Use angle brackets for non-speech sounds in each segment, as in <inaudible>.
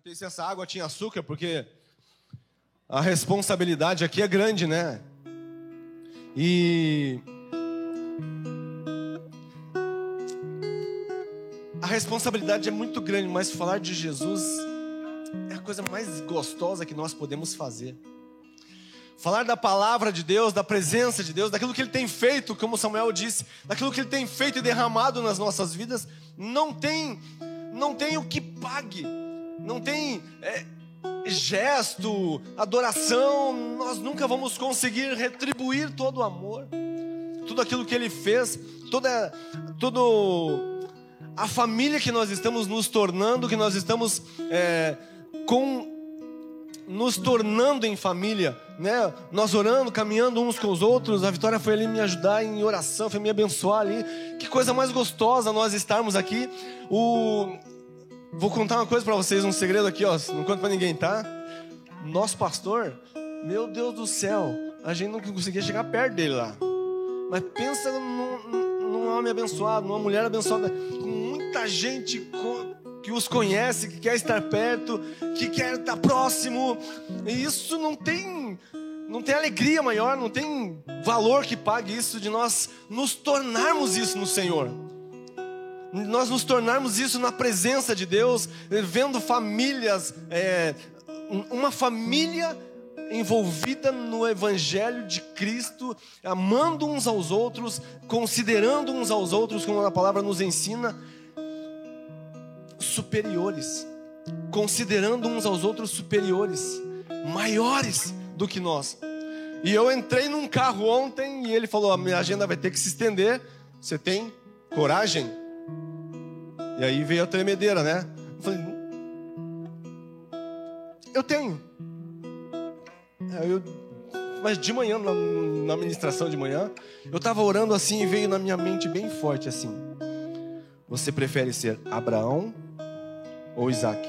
perguntei se essa água tinha açúcar, porque a responsabilidade aqui é grande, né? E a responsabilidade é muito grande, mas falar de Jesus é a coisa mais gostosa que nós podemos fazer. Falar da palavra de Deus, da presença de Deus, daquilo que Ele tem feito, como Samuel disse, daquilo que Ele tem feito e derramado nas nossas vidas, não tem, não tem o que pague, não tem é, gesto, adoração, nós nunca vamos conseguir retribuir todo o amor, tudo aquilo que Ele fez, toda, todo a família que nós estamos nos tornando, que nós estamos é, com nos tornando em família, né? Nós orando, caminhando uns com os outros. A Vitória foi ali me ajudar em oração, foi me abençoar ali. Que coisa mais gostosa nós estarmos aqui. O Vou contar uma coisa para vocês, um segredo aqui, ó, não conto para ninguém, tá? Nosso pastor, meu Deus do céu, a gente não conseguia chegar perto dele lá. Mas pensa num, num homem abençoado, numa mulher abençoada, com muita gente que os conhece, que quer estar perto, que quer estar próximo. E isso não tem não tem alegria maior, não tem valor que pague isso de nós nos tornarmos isso no Senhor. Nós nos tornarmos isso na presença de Deus, vendo famílias, é, uma família envolvida no Evangelho de Cristo, amando uns aos outros, considerando uns aos outros, como a palavra nos ensina, superiores, considerando uns aos outros superiores, maiores do que nós. E eu entrei num carro ontem e ele falou: a minha agenda vai ter que se estender. Você tem coragem? E aí veio a tremedeira, né? Eu falei: Eu tenho. Eu, mas de manhã, na, na ministração de manhã, eu estava orando assim e veio na minha mente bem forte assim: Você prefere ser Abraão ou Isaac?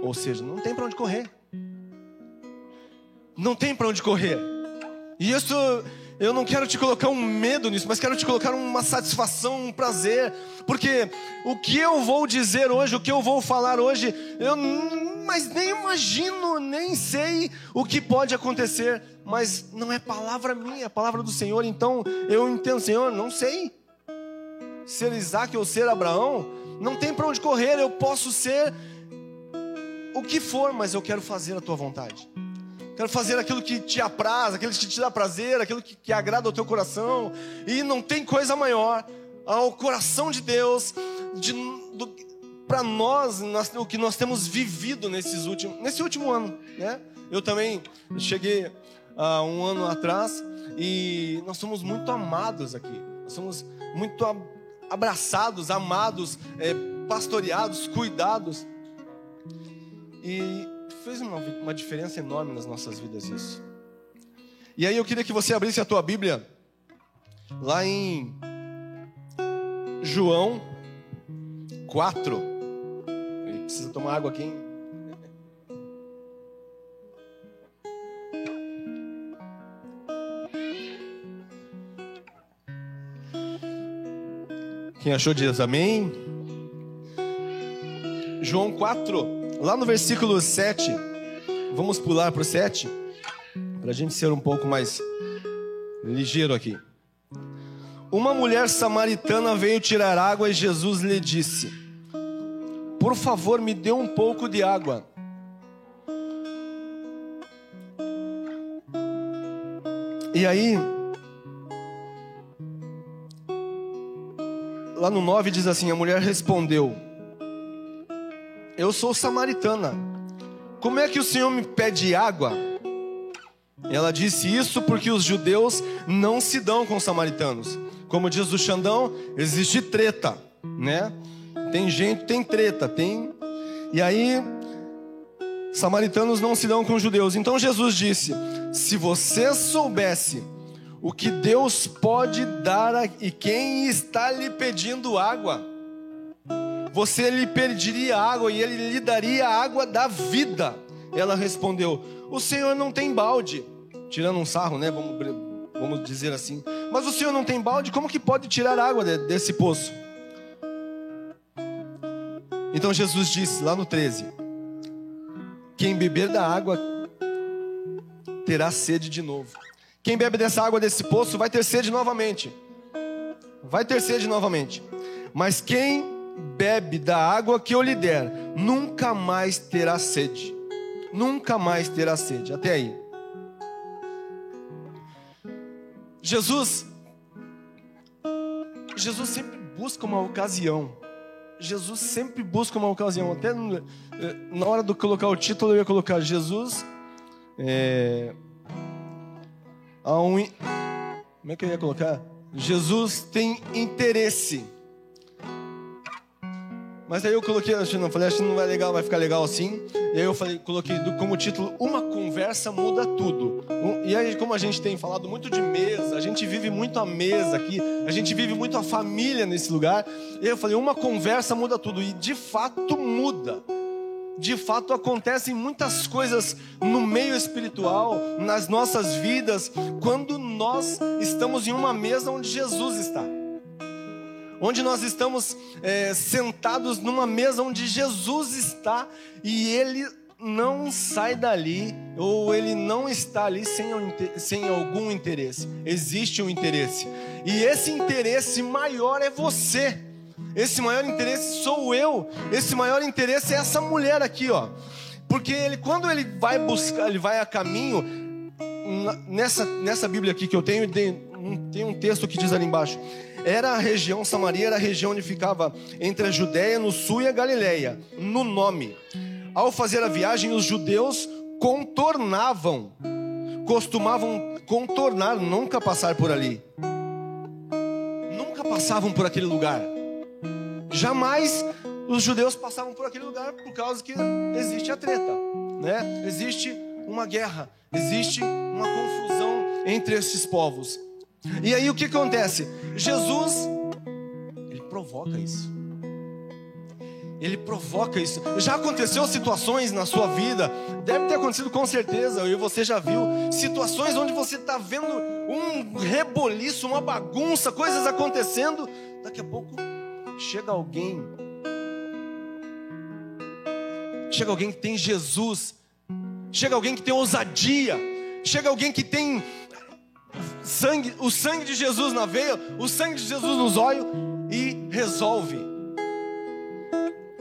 Ou seja, não tem para onde correr. Não tem para onde correr. E isso, eu não quero te colocar um medo nisso, mas quero te colocar uma satisfação, um prazer, porque o que eu vou dizer hoje, o que eu vou falar hoje, eu mas nem imagino, nem sei o que pode acontecer, mas não é palavra minha, é palavra do Senhor, então eu entendo, Senhor, não sei. Ser Isaac ou ser Abraão, não tem para onde correr, eu posso ser o que for, mas eu quero fazer a tua vontade. Quero fazer aquilo que te apraz, aquilo que te dá prazer, aquilo que, que agrada ao teu coração. E não tem coisa maior ao coração de Deus, de, para nós, nós, o que nós temos vivido nesses últimos, nesse último ano. Né? Eu também cheguei há uh, um ano atrás e nós somos muito amados aqui. Nós somos muito abraçados, amados, é, pastoreados, cuidados. E fez uma, uma diferença enorme nas nossas vidas isso. E aí eu queria que você abrisse a tua Bíblia lá em João 4. Ele precisa tomar água aqui, hein? Quem achou diz amém? João 4. Lá no versículo 7, vamos pular para o 7, para a gente ser um pouco mais ligeiro aqui. Uma mulher samaritana veio tirar água e Jesus lhe disse: Por favor, me dê um pouco de água. E aí, lá no 9 diz assim: A mulher respondeu: eu sou samaritana. Como é que o Senhor me pede água? Ela disse isso porque os judeus não se dão com os samaritanos. Como diz o Xandão, existe treta, né? Tem gente, tem treta, tem. E aí, samaritanos não se dão com os judeus. Então Jesus disse: Se você soubesse o que Deus pode dar e quem está lhe pedindo água, você lhe pediria água e ele lhe daria a água da vida. Ela respondeu: O Senhor não tem balde. Tirando um sarro, né? Vamos, vamos dizer assim. Mas o Senhor não tem balde, como que pode tirar água desse poço? Então Jesus disse lá no 13: Quem beber da água terá sede de novo. Quem bebe dessa água desse poço vai ter sede novamente. Vai ter sede novamente. Mas quem bebe da água que eu lhe der, nunca mais terá sede. Nunca mais terá sede. Até aí. Jesus Jesus sempre busca uma ocasião. Jesus sempre busca uma ocasião. Até eh, na hora de colocar o título, eu ia colocar Jesus. É, um, como é que eu ia colocar? Jesus tem interesse. Mas aí eu coloquei, não falei, acho que não vai legal, vai ficar legal assim. E aí eu falei, coloquei como título Uma conversa muda tudo. E aí como a gente tem falado muito de mesa, a gente vive muito a mesa aqui, a gente vive muito a família nesse lugar. E aí eu falei, uma conversa muda tudo e de fato muda. De fato acontecem muitas coisas no meio espiritual, nas nossas vidas, quando nós estamos em uma mesa onde Jesus está onde nós estamos é, sentados numa mesa onde Jesus está e ele não sai dali, ou ele não está ali sem, sem algum interesse. Existe um interesse, e esse interesse maior é você. Esse maior interesse sou eu. Esse maior interesse é essa mulher aqui, ó. Porque ele, quando ele vai buscar, ele vai a caminho, nessa, nessa Bíblia aqui que eu tenho, tem um, tem um texto que diz ali embaixo: era a região, Samaria era a região onde ficava entre a Judéia no sul e a Galileia, no nome. Ao fazer a viagem, os judeus contornavam, costumavam contornar, nunca passar por ali. Nunca passavam por aquele lugar. Jamais os judeus passavam por aquele lugar por causa que existe a treta, né? Existe uma guerra, existe uma confusão entre esses povos. E aí o que acontece? Jesus, ele provoca isso. Ele provoca isso. Já aconteceu situações na sua vida, deve ter acontecido com certeza, e você já viu, situações onde você está vendo um reboliço, uma bagunça, coisas acontecendo, daqui a pouco chega alguém, chega alguém que tem Jesus, chega alguém que tem ousadia, chega alguém que tem sangue, o sangue de Jesus na veia, o sangue de Jesus nos olhos e resolve.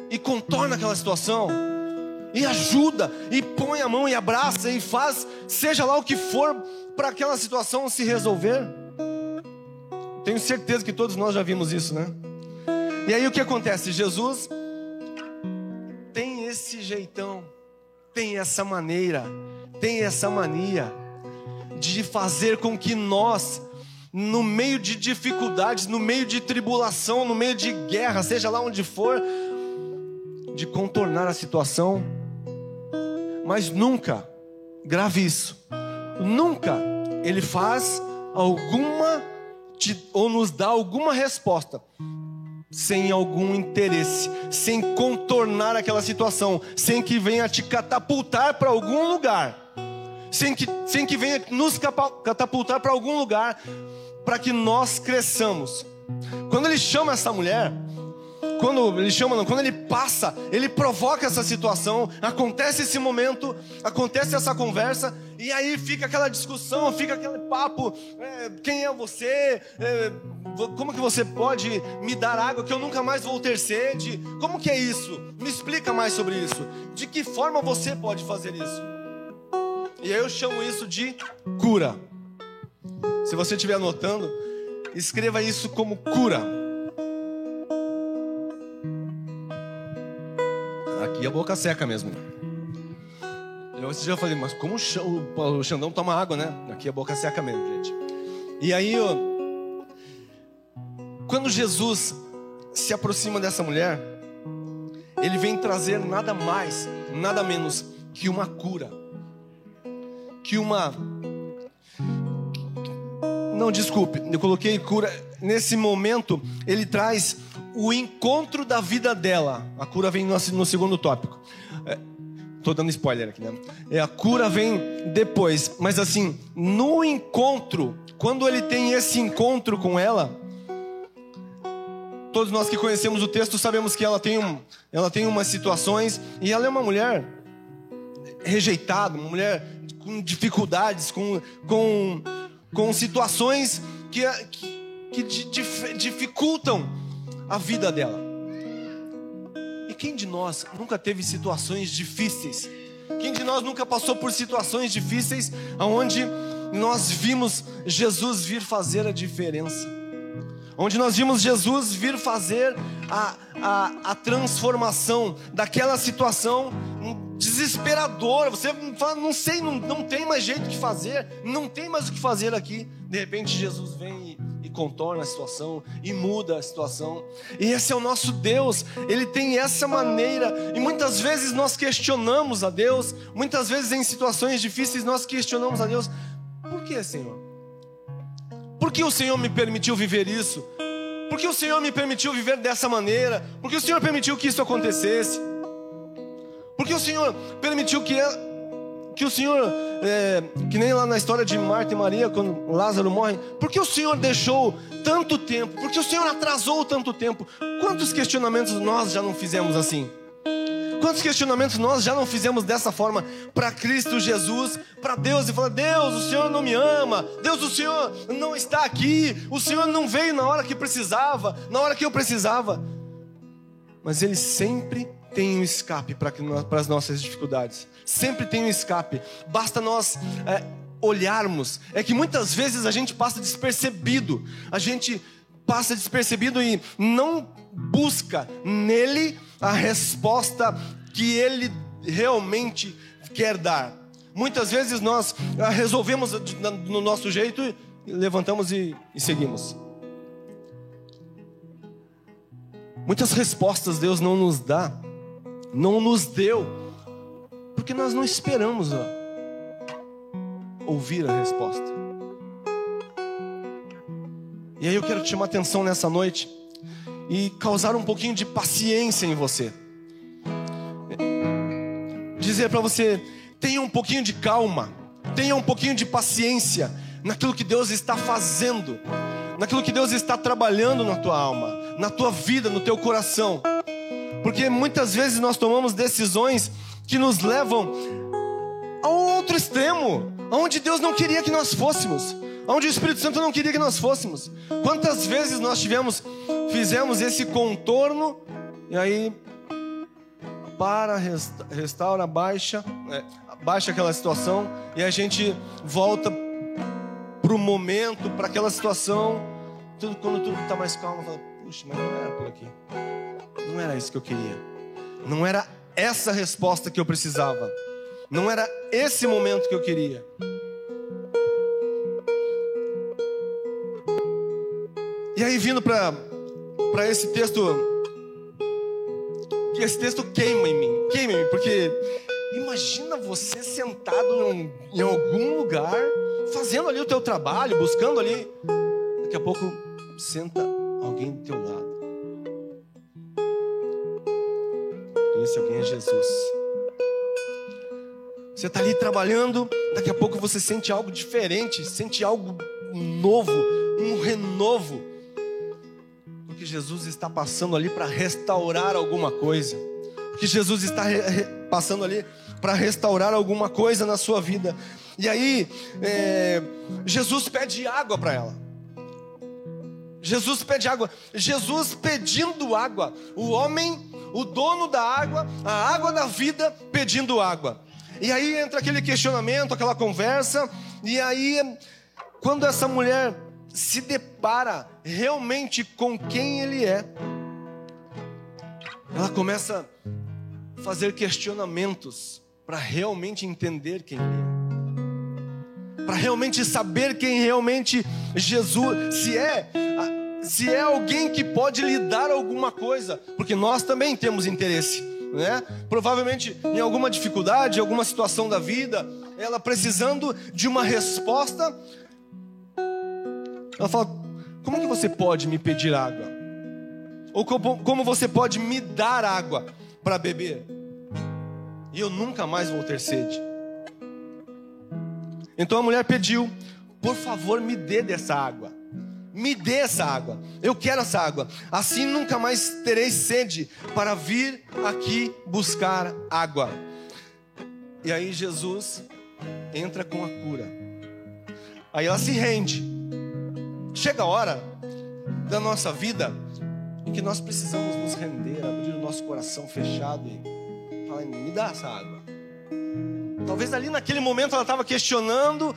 E contorna aquela situação. E ajuda, e põe a mão e abraça e faz, seja lá o que for, para aquela situação se resolver. Tenho certeza que todos nós já vimos isso, né? E aí o que acontece? Jesus tem esse jeitão, tem essa maneira, tem essa mania de fazer com que nós, no meio de dificuldades, no meio de tribulação, no meio de guerra, seja lá onde for, de contornar a situação, mas nunca, grave isso, nunca ele faz alguma ou nos dá alguma resposta sem algum interesse, sem contornar aquela situação, sem que venha te catapultar para algum lugar sem que, sem que venha nos catapultar para algum lugar, para que nós cresçamos. Quando ele chama essa mulher, quando ele chama, não, quando ele passa, ele provoca essa situação, acontece esse momento, acontece essa conversa, e aí fica aquela discussão, fica aquele papo: é, quem é você? É, como que você pode me dar água que eu nunca mais vou ter sede? Como que é isso? Me explica mais sobre isso. De que forma você pode fazer isso? E eu chamo isso de cura. Se você estiver anotando, escreva isso como cura. Aqui a boca seca mesmo. Eu já falei, mas como o Xandão toma água, né? Aqui a boca seca mesmo, gente. E aí, quando Jesus se aproxima dessa mulher, ele vem trazer nada mais, nada menos que uma cura que uma. Não, desculpe, eu coloquei cura. Nesse momento, ele traz o encontro da vida dela. A cura vem no, segundo tópico. Estou é, dando spoiler aqui, né? É, a cura vem depois. Mas assim, no encontro, quando ele tem esse encontro com ela, todos nós que conhecemos o texto sabemos que ela tem, um, ela tem umas situações e ela é uma mulher rejeitada, uma mulher com dificuldades, com, com, com situações que, que, que dificultam a vida dela. E quem de nós nunca teve situações difíceis? Quem de nós nunca passou por situações difíceis onde nós vimos Jesus vir fazer a diferença? Onde nós vimos Jesus vir fazer a, a, a transformação daquela situação desesperadora. Você fala, não sei, não, não tem mais jeito de fazer, não tem mais o que fazer aqui. De repente Jesus vem e, e contorna a situação e muda a situação. E esse é o nosso Deus, ele tem essa maneira. E muitas vezes nós questionamos a Deus, muitas vezes em situações difíceis nós questionamos a Deus: por que, Senhor? Por que o Senhor me permitiu viver isso? Por que o Senhor me permitiu viver dessa maneira? Por que o Senhor permitiu que isso acontecesse? Por que o Senhor permitiu que, que o Senhor, é, que nem lá na história de Marta e Maria, quando Lázaro morre, por que o Senhor deixou tanto tempo? Por que o Senhor atrasou tanto tempo? Quantos questionamentos nós já não fizemos assim? Quantos questionamentos nós já não fizemos dessa forma para Cristo Jesus, para Deus e falar: Deus, o Senhor não me ama, Deus, o Senhor não está aqui, o Senhor não veio na hora que precisava, na hora que eu precisava. Mas Ele sempre tem um escape para as nossas dificuldades, sempre tem um escape, basta nós. É, olharmos, é que muitas vezes a gente passa despercebido, a gente passa despercebido e não busca nele a resposta que ele realmente quer dar. Muitas vezes nós ah, resolvemos no nosso jeito levantamos e, e seguimos. Muitas respostas Deus não nos dá, não nos deu, porque nós não esperamos ó, ouvir a resposta. E aí eu quero te chamar atenção nessa noite e causar um pouquinho de paciência em você. Dizer para você, tenha um pouquinho de calma, tenha um pouquinho de paciência naquilo que Deus está fazendo, naquilo que Deus está trabalhando na tua alma, na tua vida, no teu coração. Porque muitas vezes nós tomamos decisões que nos levam a outro extremo, aonde Deus não queria que nós fôssemos onde o Espírito Santo não queria que nós fôssemos. Quantas vezes nós tivemos, fizemos esse contorno e aí para, restaura, baixa, é, baixa aquela situação e a gente volta para o momento, para aquela situação, tudo, quando tudo está mais calmo, fala, puxa, mas não era por aqui, não era isso que eu queria, não era essa resposta que eu precisava, não era esse momento que eu queria. E aí, vindo para esse texto, que esse texto queima em mim, queima em mim, porque imagina você sentado em, em algum lugar, fazendo ali o teu trabalho, buscando ali, daqui a pouco senta alguém do teu lado. E esse alguém é Jesus. Você está ali trabalhando, daqui a pouco você sente algo diferente, sente algo novo, um renovo. Jesus está passando ali para restaurar alguma coisa. Porque Jesus está passando ali para restaurar alguma coisa na sua vida. E aí, é, Jesus pede água para ela. Jesus pede água. Jesus pedindo água. O homem, o dono da água, a água da vida, pedindo água. E aí entra aquele questionamento, aquela conversa. E aí, quando essa mulher se depara realmente com quem ele é, ela começa a fazer questionamentos para realmente entender quem ele é, para realmente saber quem realmente Jesus, se é, se é alguém que pode lhe dar alguma coisa, porque nós também temos interesse. Né? Provavelmente em alguma dificuldade, alguma situação da vida, ela precisando de uma resposta ela fala: Como que você pode me pedir água? Ou como, como você pode me dar água para beber? E eu nunca mais vou ter sede. Então a mulher pediu: Por favor, me dê dessa água. me dê essa água. Eu quero essa água. Assim nunca mais terei sede para vir aqui buscar água. E aí Jesus entra com a cura. Aí ela se rende. Chega a hora da nossa vida em que nós precisamos nos render, abrir o nosso coração fechado e falar: me dá essa água. Talvez ali naquele momento ela estava questionando,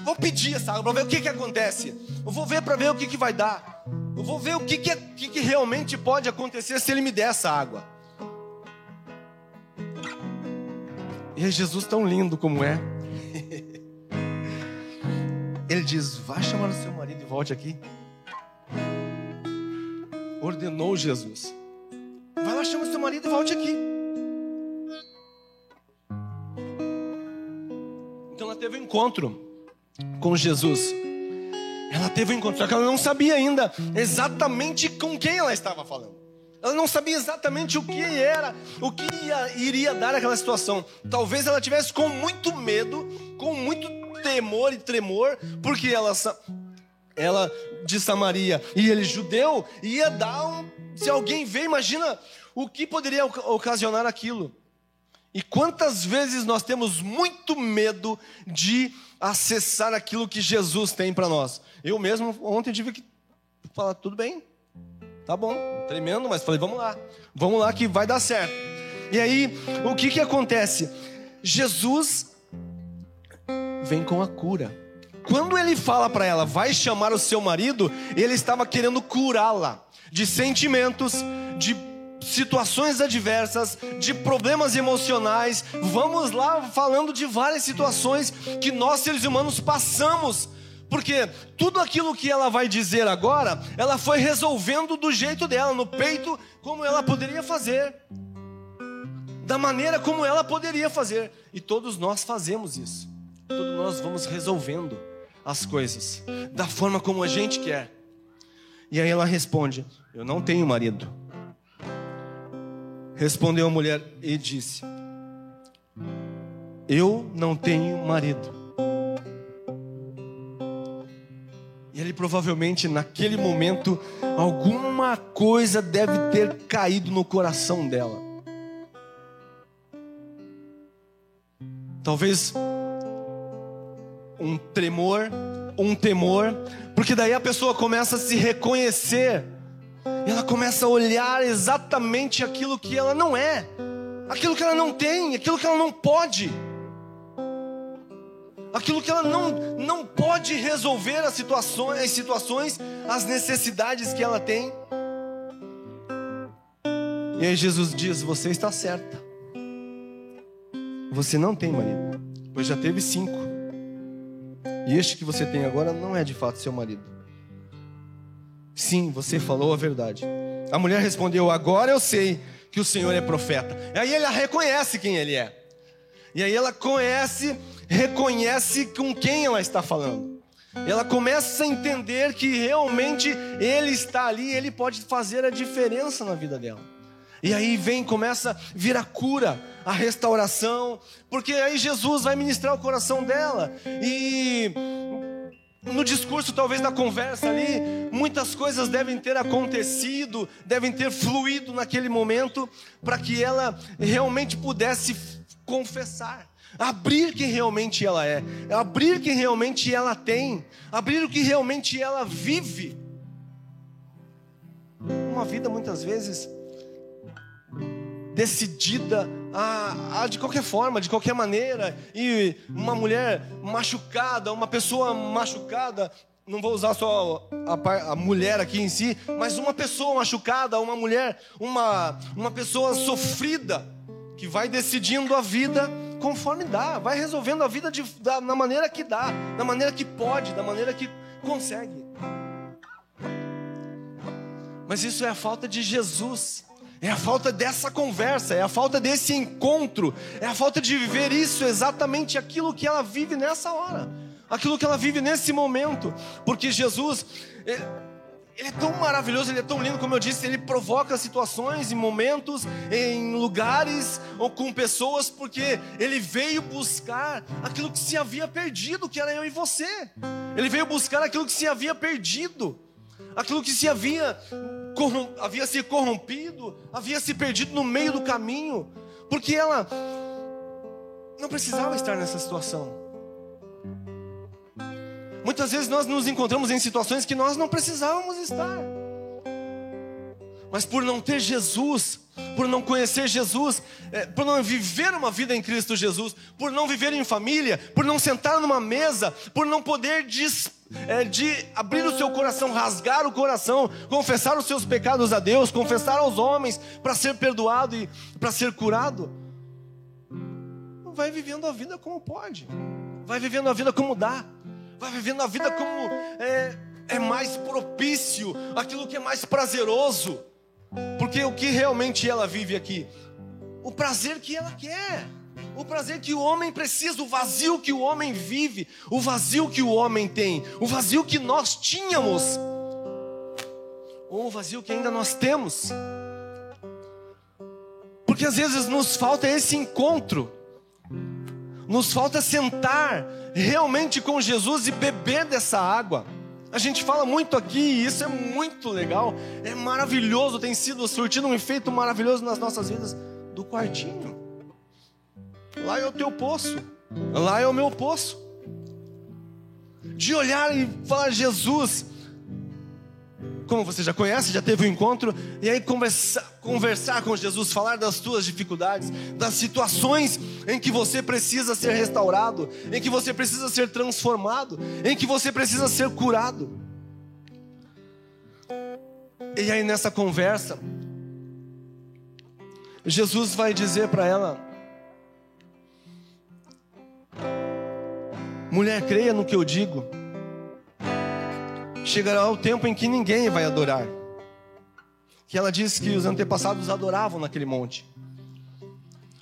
vou pedir essa água para ver o que, que acontece. Eu vou ver para ver o que, que vai dar. Eu vou ver o que, que, que, que realmente pode acontecer se ele me der essa água. E é Jesus tão lindo como é. <laughs> Ele diz: Vai chamar o seu marido e volte aqui. Ordenou Jesus. Vai lá, chama o seu marido e volte aqui. Encontro com Jesus. Ela teve um encontro, só que ela não sabia ainda exatamente com quem ela estava falando. Ela não sabia exatamente o que era, o que ia, iria dar aquela situação. Talvez ela tivesse com muito medo, com muito temor e tremor, porque ela, ela de Samaria e ele judeu, ia dar um. Se alguém vê, imagina o que poderia ocasionar aquilo. E quantas vezes nós temos muito medo de acessar aquilo que Jesus tem para nós? Eu mesmo ontem tive que falar, tudo bem, tá bom, tremendo, mas falei, vamos lá, vamos lá que vai dar certo. E aí, o que que acontece? Jesus vem com a cura. Quando ele fala para ela, vai chamar o seu marido, ele estava querendo curá-la de sentimentos, de situações adversas, de problemas emocionais. Vamos lá falando de várias situações que nós seres humanos passamos. Porque tudo aquilo que ela vai dizer agora, ela foi resolvendo do jeito dela, no peito, como ela poderia fazer. Da maneira como ela poderia fazer. E todos nós fazemos isso. Todos nós vamos resolvendo as coisas da forma como a gente quer. E aí ela responde: Eu não tenho marido. Respondeu a mulher e disse: Eu não tenho marido. E ele provavelmente naquele momento alguma coisa deve ter caído no coração dela. Talvez um tremor, um temor, porque daí a pessoa começa a se reconhecer e ela começa a olhar exatamente aquilo que ela não é, aquilo que ela não tem, aquilo que ela não pode, aquilo que ela não, não pode resolver as situações, as situações, as necessidades que ela tem. E aí Jesus diz: Você está certa. Você não tem marido, pois já teve cinco. E este que você tem agora não é de fato seu marido. Sim, você falou a verdade. A mulher respondeu: Agora eu sei que o Senhor é profeta. E aí ela reconhece quem ele é. E aí ela conhece, reconhece com quem ela está falando. Ela começa a entender que realmente ele está ali, ele pode fazer a diferença na vida dela. E aí vem, começa a vir a cura, a restauração, porque aí Jesus vai ministrar o coração dela. E no discurso, talvez na conversa ali, muitas coisas devem ter acontecido, devem ter fluído naquele momento, para que ela realmente pudesse confessar, abrir quem realmente ela é, abrir quem realmente ela tem, abrir o que realmente ela vive. Uma vida muitas vezes decidida a, a, de qualquer forma, de qualquer maneira, e uma mulher machucada, uma pessoa machucada, não vou usar só a, a, mulher aqui em si, mas uma pessoa machucada, uma mulher, uma, uma pessoa sofrida, que vai decidindo a vida conforme dá, vai resolvendo a vida de, da, na maneira que dá, da maneira que pode, da maneira que consegue. Mas isso é a falta de Jesus é a falta dessa conversa, é a falta desse encontro, é a falta de viver isso exatamente aquilo que ela vive nessa hora, aquilo que ela vive nesse momento, porque Jesus, ele é tão maravilhoso, ele é tão lindo, como eu disse, ele provoca situações e momentos, em lugares ou com pessoas, porque ele veio buscar aquilo que se havia perdido, que era eu e você. Ele veio buscar aquilo que se havia perdido, aquilo que se havia, havia se corrompido, havia se perdido no meio do caminho, porque ela não precisava estar nessa situação. Muitas vezes nós nos encontramos em situações que nós não precisávamos estar. Mas por não ter Jesus, por não conhecer Jesus, é, por não viver uma vida em Cristo Jesus, por não viver em família, por não sentar numa mesa, por não poder des, é, de abrir o seu coração, rasgar o coração, confessar os seus pecados a Deus, confessar aos homens para ser perdoado e para ser curado, vai vivendo a vida como pode, vai vivendo a vida como dá vai vivendo a vida como é, é mais propício, aquilo que é mais prazeroso. Porque o que realmente ela vive aqui? O prazer que ela quer, o prazer que o homem precisa, o vazio que o homem vive, o vazio que o homem tem, o vazio que nós tínhamos, ou o vazio que ainda nós temos. Porque às vezes nos falta esse encontro, nos falta sentar realmente com Jesus e beber dessa água. A gente fala muito aqui e isso é muito legal, é maravilhoso, tem sido surtindo um efeito maravilhoso nas nossas vidas do quartinho. Lá é o teu poço, lá é o meu poço. De olhar e falar, Jesus, como você já conhece, já teve um encontro, e aí conversar, conversar com Jesus, falar das tuas dificuldades, das situações em que você precisa ser restaurado, em que você precisa ser transformado, em que você precisa ser curado. E aí nessa conversa, Jesus vai dizer para ela: Mulher, creia no que eu digo chegará o tempo em que ninguém vai adorar. Que ela diz que os antepassados adoravam naquele monte.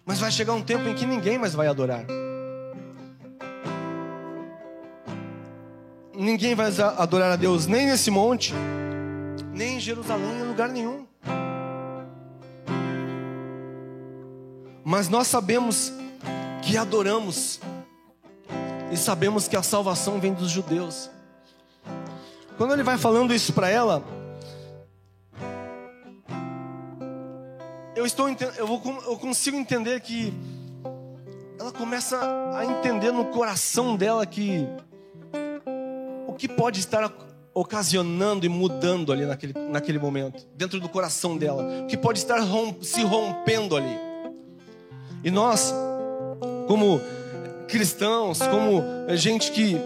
Mas vai chegar um tempo em que ninguém mais vai adorar. Ninguém vai adorar a Deus nem nesse monte, nem em Jerusalém, em lugar nenhum. Mas nós sabemos que adoramos e sabemos que a salvação vem dos judeus. Quando ele vai falando isso para ela, eu estou eu, vou, eu consigo entender que ela começa a entender no coração dela que o que pode estar ocasionando e mudando ali naquele, naquele momento, dentro do coração dela, o que pode estar se rompendo ali. E nós, como cristãos, como gente que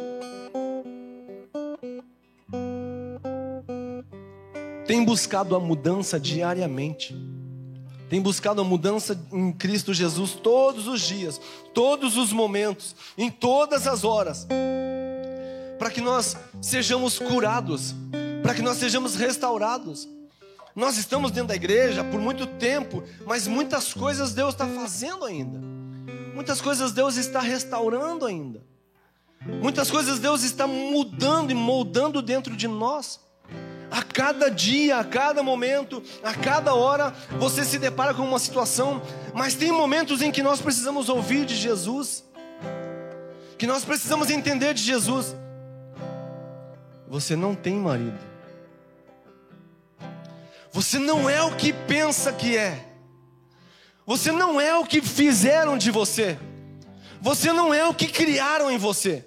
tem buscado a mudança diariamente, tem buscado a mudança em Cristo Jesus todos os dias, todos os momentos, em todas as horas, para que nós sejamos curados, para que nós sejamos restaurados. Nós estamos dentro da igreja por muito tempo, mas muitas coisas Deus está fazendo ainda, muitas coisas Deus está restaurando ainda, muitas coisas Deus está mudando e moldando dentro de nós. A cada dia, a cada momento, a cada hora, você se depara com uma situação, mas tem momentos em que nós precisamos ouvir de Jesus, que nós precisamos entender de Jesus. Você não tem marido, você não é o que pensa que é, você não é o que fizeram de você, você não é o que criaram em você.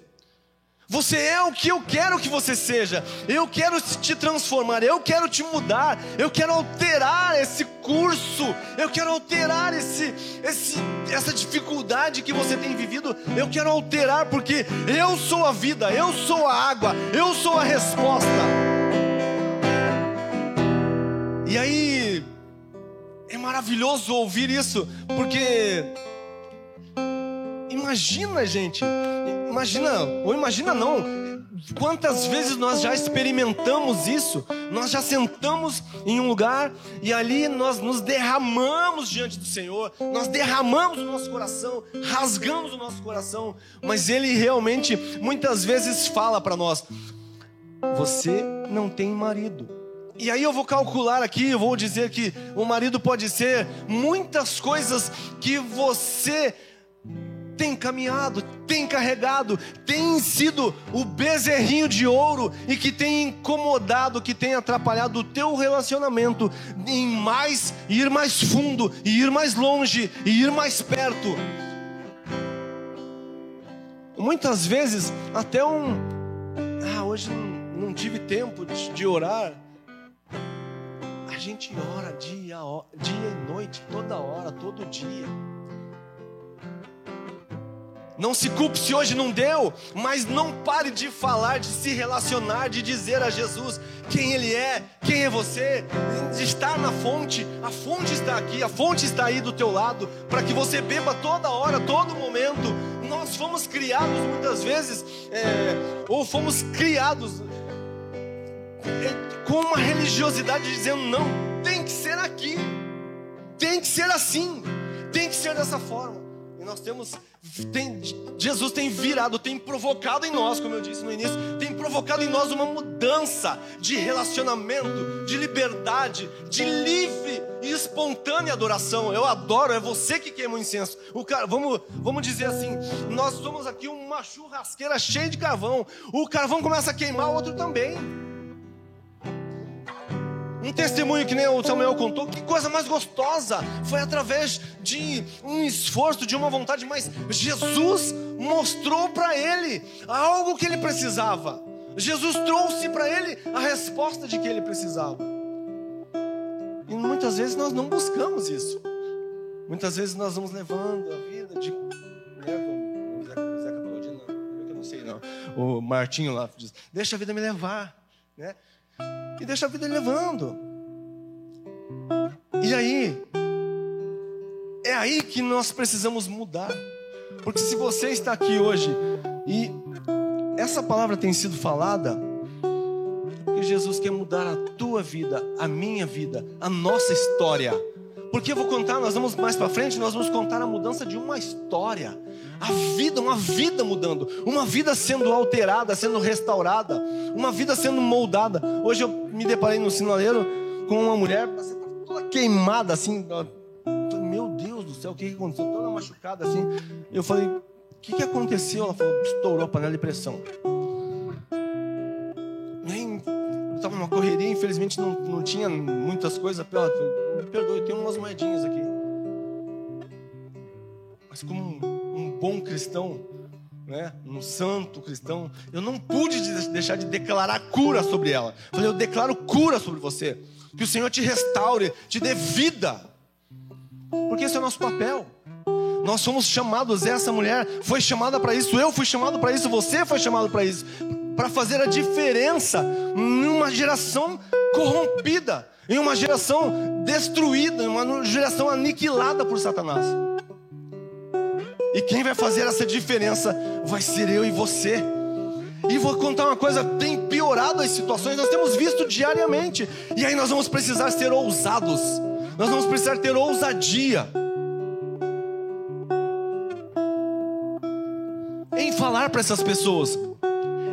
Você é o que eu quero que você seja. Eu quero te transformar, eu quero te mudar, eu quero alterar esse curso, eu quero alterar esse, esse, essa dificuldade que você tem vivido. Eu quero alterar porque eu sou a vida, eu sou a água, eu sou a resposta. Maravilhoso ouvir isso, porque imagina, gente Imagina, ou imagina não, quantas vezes nós já experimentamos isso? Nós já sentamos em um lugar e ali nós nos derramamos diante do Senhor, nós derramamos o nosso coração, rasgamos o nosso coração, mas Ele realmente muitas vezes fala para nós: Você não tem marido. E aí eu vou calcular aqui, eu vou dizer que o marido pode ser muitas coisas que você tem caminhado, tem carregado, tem sido o bezerrinho de ouro e que tem incomodado, que tem atrapalhado o teu relacionamento em mais, ir mais fundo, e ir mais longe, e ir mais perto. Muitas vezes, até um. Ah, hoje não, não tive tempo de, de orar. A gente ora dia, dia e noite, toda hora, todo dia. Não se culpe se hoje não deu, mas não pare de falar, de se relacionar, de dizer a Jesus quem Ele é, quem é você, de estar na fonte. A fonte está aqui, a fonte está aí do teu lado, para que você beba toda hora, todo momento. Nós fomos criados muitas vezes, é, ou fomos criados com uma religiosidade dizendo: não, tem que ser aqui, tem que ser assim, tem que ser dessa forma. E nós temos tem, Jesus tem virado, tem provocado em nós, como eu disse no início, tem provocado em nós uma mudança de relacionamento, de liberdade, de livre e espontânea adoração. Eu adoro, é você que queima o incenso. O cara, vamos, vamos dizer assim, nós somos aqui uma churrasqueira cheia de carvão. O carvão começa a queimar, o outro também. Um testemunho que nem o Samuel contou, que coisa mais gostosa! Foi através de um esforço, de uma vontade, mas Jesus mostrou para ele algo que ele precisava. Jesus trouxe para ele a resposta de que ele precisava. E muitas vezes nós não buscamos isso. Muitas vezes nós vamos levando a vida de. Né, o Zeca Pagodino, não, eu não sei não. O Martinho lá diz: Deixa a vida me levar. Né? E deixa a vida levando. E aí, é aí que nós precisamos mudar. Porque se você está aqui hoje e essa palavra tem sido falada, porque Jesus quer mudar a tua vida, a minha vida, a nossa história. Porque eu vou contar, nós vamos mais para frente, nós vamos contar a mudança de uma história. A vida, uma vida mudando, uma vida sendo alterada, sendo restaurada, uma vida sendo moldada. Hoje eu me deparei no sinaleiro com uma mulher toda queimada assim. Meu Deus do céu, o que aconteceu? Toda machucada assim. Eu falei, o que, que aconteceu? Ela falou, estourou a panela de pressão. Numa correria, infelizmente não, não tinha muitas coisas. Ela falou, me perdoe, tem umas moedinhas aqui. Mas como um, um bom cristão, né, um santo cristão, eu não pude deixar de declarar cura sobre ela. Falei, eu declaro cura sobre você. Que o Senhor te restaure, te dê vida. Porque esse é o nosso papel. Nós somos chamados, essa mulher foi chamada para isso, eu fui chamado para isso, você foi chamado para isso, para fazer a diferença numa geração corrompida, em uma geração destruída, em uma geração aniquilada por Satanás. E quem vai fazer essa diferença vai ser eu e você. E vou contar uma coisa: tem piorado as situações, nós temos visto diariamente. E aí nós vamos precisar ser ousados, nós vamos precisar ter ousadia em falar para essas pessoas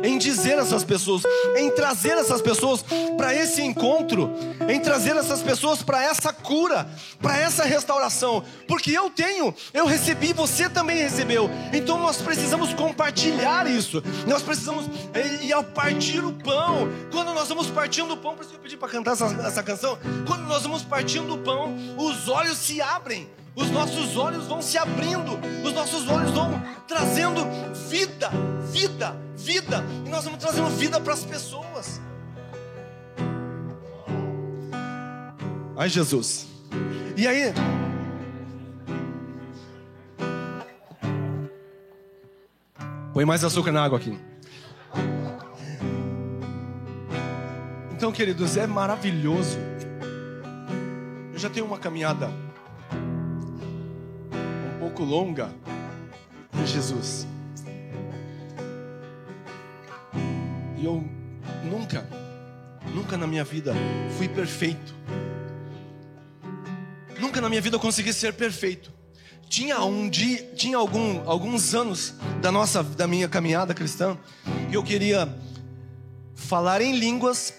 em dizer essas pessoas, em trazer essas pessoas para esse encontro, em trazer essas pessoas para essa cura, para essa restauração, porque eu tenho, eu recebi, você também recebeu, então nós precisamos compartilhar isso, nós precisamos, e, ao partir o pão, quando nós vamos partindo o pão, por isso que eu pedi para cantar essa, essa canção, quando nós vamos partindo o pão, os olhos se abrem, os nossos olhos vão se abrindo, os nossos olhos vão trazendo vida, vida, vida, e nós vamos trazendo vida para as pessoas. Ai, Jesus. E aí? Põe mais açúcar na água aqui. Então, queridos, é maravilhoso. Eu já tenho uma caminhada pouco longa em Jesus. E eu nunca, nunca na minha vida fui perfeito. Nunca na minha vida eu consegui ser perfeito. Tinha um dia, tinha algum, alguns anos da nossa, da minha caminhada cristã, que eu queria falar em línguas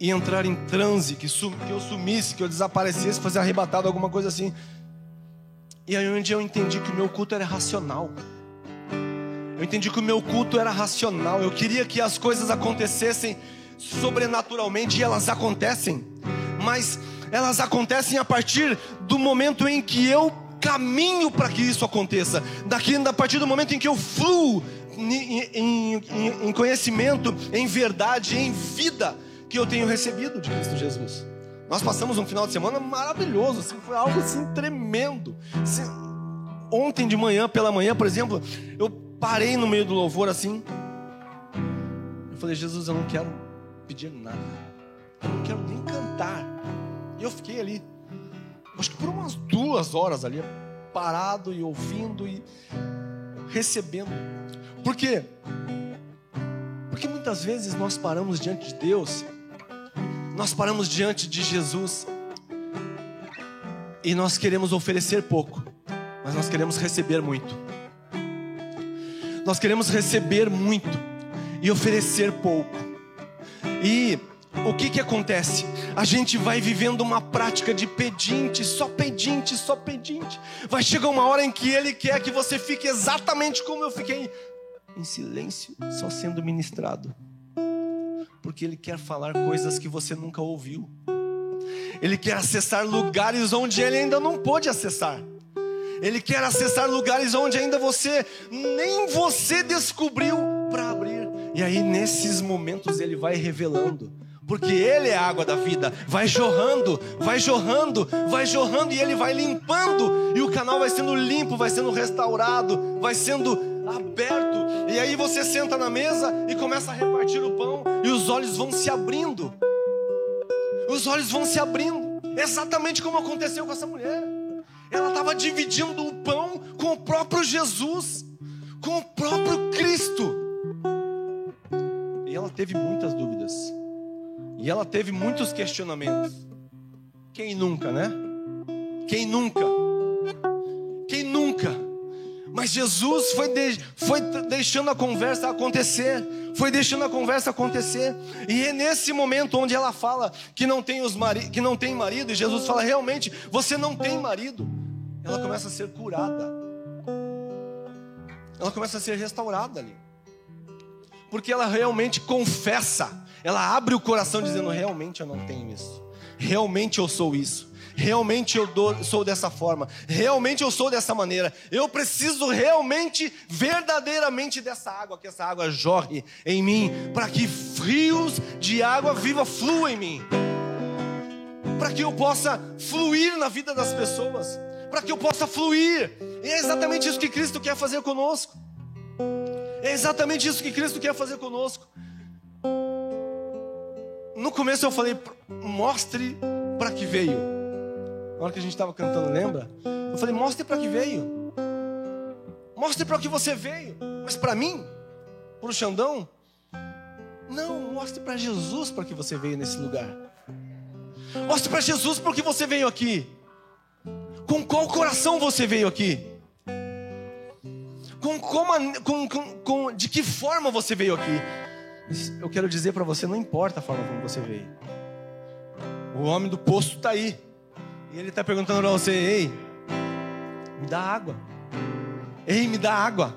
e entrar em transe, que, sum, que eu sumisse, que eu desaparecesse, fosse arrebatado, alguma coisa assim. E aí um dia eu entendi que o meu culto era racional. Eu entendi que o meu culto era racional. Eu queria que as coisas acontecessem sobrenaturalmente e elas acontecem. Mas elas acontecem a partir do momento em que eu caminho para que isso aconteça. Daqui, a partir do momento em que eu fluo em, em, em, em conhecimento, em verdade, em vida que eu tenho recebido de Cristo Jesus. Nós passamos um final de semana maravilhoso, assim, foi algo assim tremendo. Assim, ontem de manhã, pela manhã, por exemplo, eu parei no meio do louvor assim. Eu falei, Jesus, eu não quero pedir nada. Eu não quero nem cantar. E eu fiquei ali, acho que por umas duas horas ali, parado e ouvindo e recebendo. Por quê? Porque muitas vezes nós paramos diante de Deus nós paramos diante de Jesus e nós queremos oferecer pouco, mas nós queremos receber muito. Nós queremos receber muito e oferecer pouco. E o que que acontece? A gente vai vivendo uma prática de pedinte, só pedinte, só pedinte. Vai chegar uma hora em que ele quer que você fique exatamente como eu fiquei, em silêncio, só sendo ministrado porque Ele quer falar coisas que você nunca ouviu. Ele quer acessar lugares onde Ele ainda não pôde acessar. Ele quer acessar lugares onde ainda você, nem você descobriu para abrir. E aí, nesses momentos, Ele vai revelando porque Ele é a água da vida, vai jorrando, vai jorrando, vai jorrando e Ele vai limpando, e o canal vai sendo limpo, vai sendo restaurado, vai sendo aberto, e aí você senta na mesa e começa a repartir o pão, e os olhos vão se abrindo. Os olhos vão se abrindo, exatamente como aconteceu com essa mulher. Ela estava dividindo o pão com o próprio Jesus, com o próprio Cristo. E ela teve muitas dúvidas. E ela teve muitos questionamentos. Quem nunca, né? Quem nunca? Quem nunca? Mas Jesus foi, de, foi deixando a conversa acontecer, foi deixando a conversa acontecer. E é nesse momento onde ela fala que não tem, os mari, que não tem marido, e Jesus fala: realmente, você não tem marido. Ela começa a ser curada, ela começa a ser restaurada ali, porque ela realmente confessa, ela abre o coração dizendo: realmente eu não tenho isso, realmente eu sou isso realmente eu dou, sou dessa forma, realmente eu sou dessa maneira. Eu preciso realmente, verdadeiramente dessa água, que essa água jorre em mim, para que rios de água viva fluam em mim, para que eu possa fluir na vida das pessoas, para que eu possa fluir. E é exatamente isso que Cristo quer fazer conosco. É exatamente isso que Cristo quer fazer conosco. No começo eu falei, mostre para que veio. Na hora que a gente estava cantando, lembra? Eu falei: mostre para que veio. Mostre para que você veio. Mas para mim, para o Xandão, não, mostre para Jesus para que você veio nesse lugar. Mostre para Jesus para que você veio aqui. Com qual coração você veio aqui? Com, com, com, com de que forma você veio aqui? Eu quero dizer para você, não importa a forma como você veio. O homem do poço está aí. E ele está perguntando para você: Ei, me dá água. Ei, me dá água.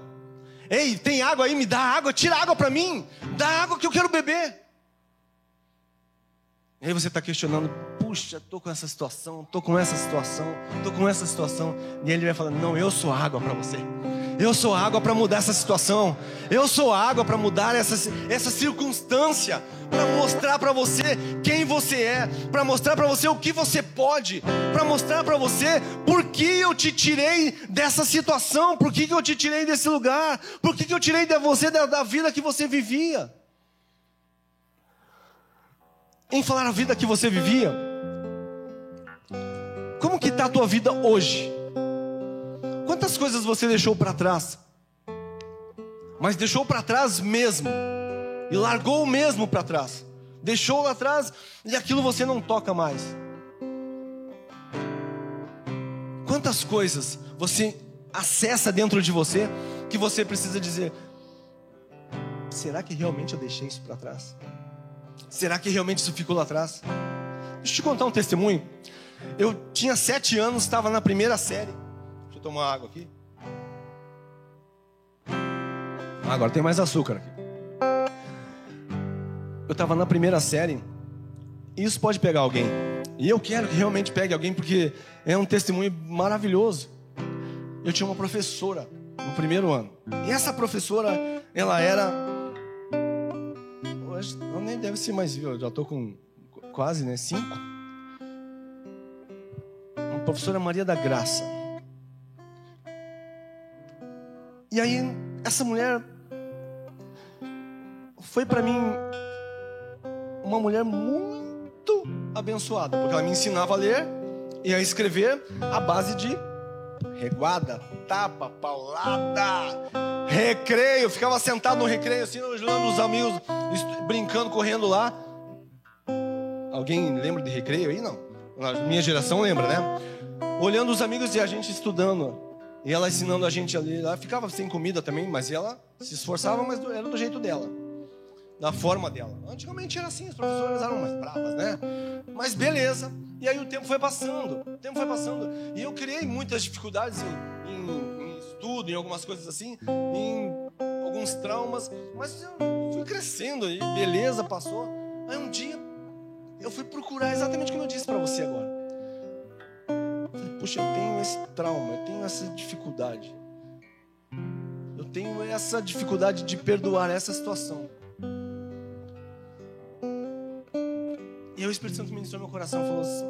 Ei, tem água aí? Me dá água. Tira água para mim. Dá água que eu quero beber. E aí você está questionando: Puxa, estou com essa situação, estou com essa situação, estou com essa situação. E ele vai falando: Não, eu sou água para você. Eu sou água para mudar essa situação. Eu sou água para mudar essa, essa circunstância. Para mostrar para você quem você é. Para mostrar para você o que você pode. Para mostrar para você por que eu te tirei dessa situação. Por que, que eu te tirei desse lugar. Por que, que eu tirei de você da, da vida que você vivia. Em falar a vida que você vivia. Como que está a tua vida hoje? Quantas coisas você deixou para trás? Mas deixou para trás mesmo. E largou mesmo para trás. Deixou lá atrás e aquilo você não toca mais. Quantas coisas você acessa dentro de você que você precisa dizer: será que realmente eu deixei isso para trás? Será que realmente isso ficou lá atrás? Deixa eu te contar um testemunho. Eu tinha sete anos, estava na primeira série. Tomar água aqui. Agora tem mais açúcar aqui. Eu estava na primeira série. Isso pode pegar alguém. E eu quero que realmente pegue alguém, porque é um testemunho maravilhoso. Eu tinha uma professora no primeiro ano. E essa professora, ela era. Ela nem deve ser mais viva, eu já estou com quase, né? Cinco. Uma professora Maria da Graça. E aí, essa mulher foi para mim uma mulher muito abençoada, porque ela me ensinava a ler e a escrever à base de reguada, tapa, paulada, recreio. Ficava sentado no recreio, assim, olhando os amigos, brincando, correndo lá. Alguém lembra de recreio aí? Não. Minha geração lembra, né? Olhando os amigos e a gente estudando. E ela ensinando a gente ali. Ela ficava sem comida também, mas ela se esforçava, mas era do jeito dela. Da forma dela. Antigamente era assim, as professoras eram mais bravas, né? Mas beleza. E aí o tempo foi passando, o tempo foi passando. E eu criei muitas dificuldades em, em, em estudo, em algumas coisas assim, em alguns traumas. Mas eu fui crescendo e beleza, passou. Aí um dia eu fui procurar exatamente como eu disse para você agora. Puxa, eu tenho esse trauma, eu tenho essa dificuldade. Eu tenho essa dificuldade de perdoar essa situação. E aí o Espírito Santo ministrou meu coração e falou assim: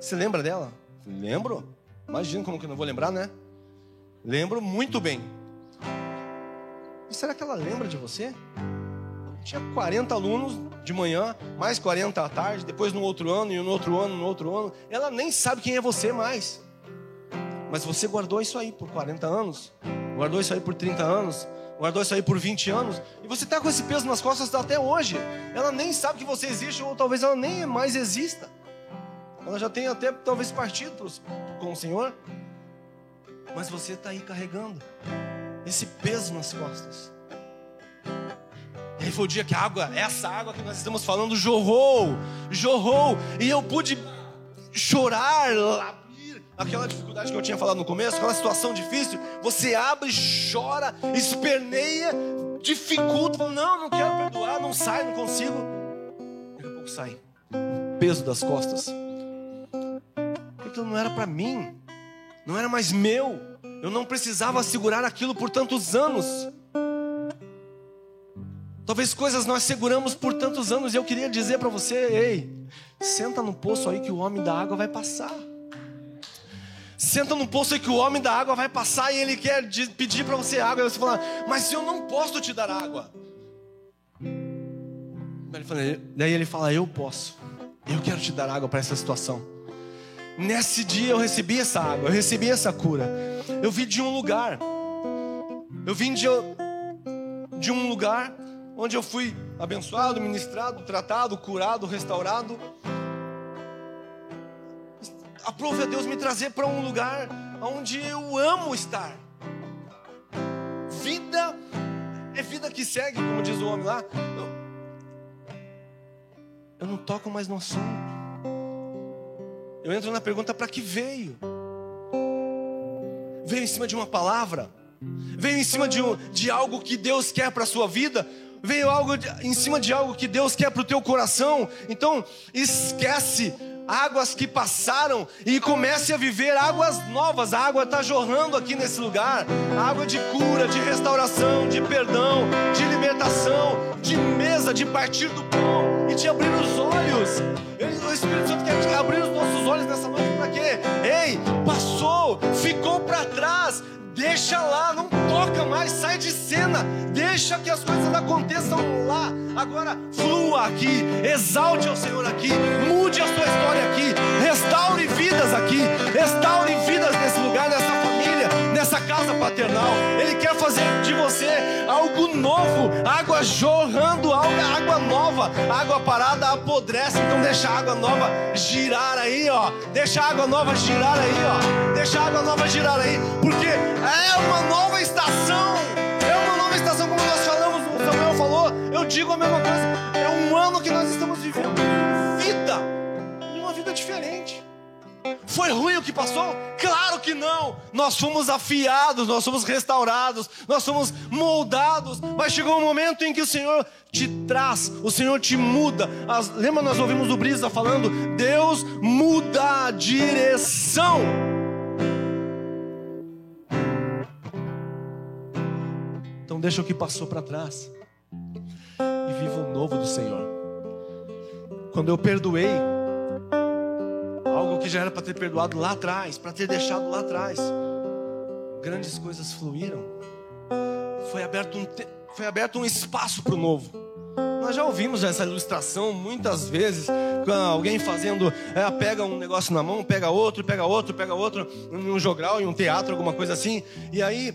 Você lembra dela? Lembro. Imagina como que eu não vou lembrar, né? Lembro muito bem. E será que ela lembra de você? Tinha 40 alunos de manhã, mais 40 à tarde, depois no outro ano, e no outro ano, no outro ano. Ela nem sabe quem é você mais. Mas você guardou isso aí por 40 anos, guardou isso aí por 30 anos, guardou isso aí por 20 anos, e você está com esse peso nas costas até hoje. Ela nem sabe que você existe, ou talvez ela nem mais exista. Ela já tem até talvez partido com o Senhor, mas você está aí carregando esse peso nas costas. Aí foi o dia que a água, essa água que nós estamos falando, jorrou, jorrou, e eu pude chorar, abrir aquela dificuldade que eu tinha falado no começo, aquela situação difícil. Você abre, chora, esperneia, dificulta, não, não quero perdoar, não sai, não consigo. Daqui a pouco sai, peso das costas. Porque não era para mim, não era mais meu, eu não precisava segurar aquilo por tantos anos. Talvez coisas nós seguramos por tantos anos e eu queria dizer para você, ei, senta no poço aí que o homem da água vai passar. Senta no poço aí que o homem da água vai passar e ele quer pedir para você água e você fala, mas eu não posso te dar água. Daí ele fala, eu posso. Eu quero te dar água para essa situação. Nesse dia eu recebi essa água, eu recebi essa cura. Eu vim de um lugar. Eu vim de, de um lugar onde eu fui abençoado, ministrado, tratado, curado, restaurado. Aprove a Deus me trazer para um lugar onde eu amo estar. Vida é vida que segue, como diz o homem lá. Eu, eu não toco mais no assunto. Eu entro na pergunta para que veio? Veio em cima de uma palavra? Veio em cima de, um, de algo que Deus quer para a sua vida? Veio algo de, em cima de algo que Deus quer para o teu coração. Então, esquece águas que passaram e comece a viver águas novas. A água está jorrando aqui nesse lugar água de cura, de restauração, de perdão, de libertação, de mesa, de partir do pão e de abrir os olhos. O Espírito Santo quer abrir os nossos olhos nessa noite para quê? Ei, passou, ficou para trás Deixa lá, não toca mais, sai de cena. Deixa que as coisas aconteçam lá. Agora flua aqui, exalte ao Senhor aqui, mude a sua história aqui, restaure vidas aqui, restaure vidas casa paternal. Ele quer fazer de você algo novo, água jorrando, água nova, água parada apodrece. Então deixa a água nova girar aí, ó. Deixa a água nova girar aí, ó. Deixa a água nova girar aí, porque é uma nova estação. É uma nova estação, como nós falamos, o Samuel falou. Eu digo a mesma coisa. É um ano que nós estamos vivendo vida. Foi ruim o que passou? Claro que não. Nós fomos afiados, nós fomos restaurados, nós fomos moldados. Mas chegou um momento em que o Senhor te traz, o Senhor te muda. As, lembra, nós ouvimos o Brisa falando: Deus muda a direção. Então deixa o que passou para trás e viva o novo do Senhor. Quando eu perdoei, que já era para ter perdoado lá atrás, para ter deixado lá atrás, grandes coisas fluíram. Foi aberto um, foi aberto um espaço para o novo. Nós já ouvimos essa ilustração muitas vezes, alguém fazendo, é, pega um negócio na mão, pega outro, pega outro, pega outro, em um jogral, em um teatro, alguma coisa assim, e aí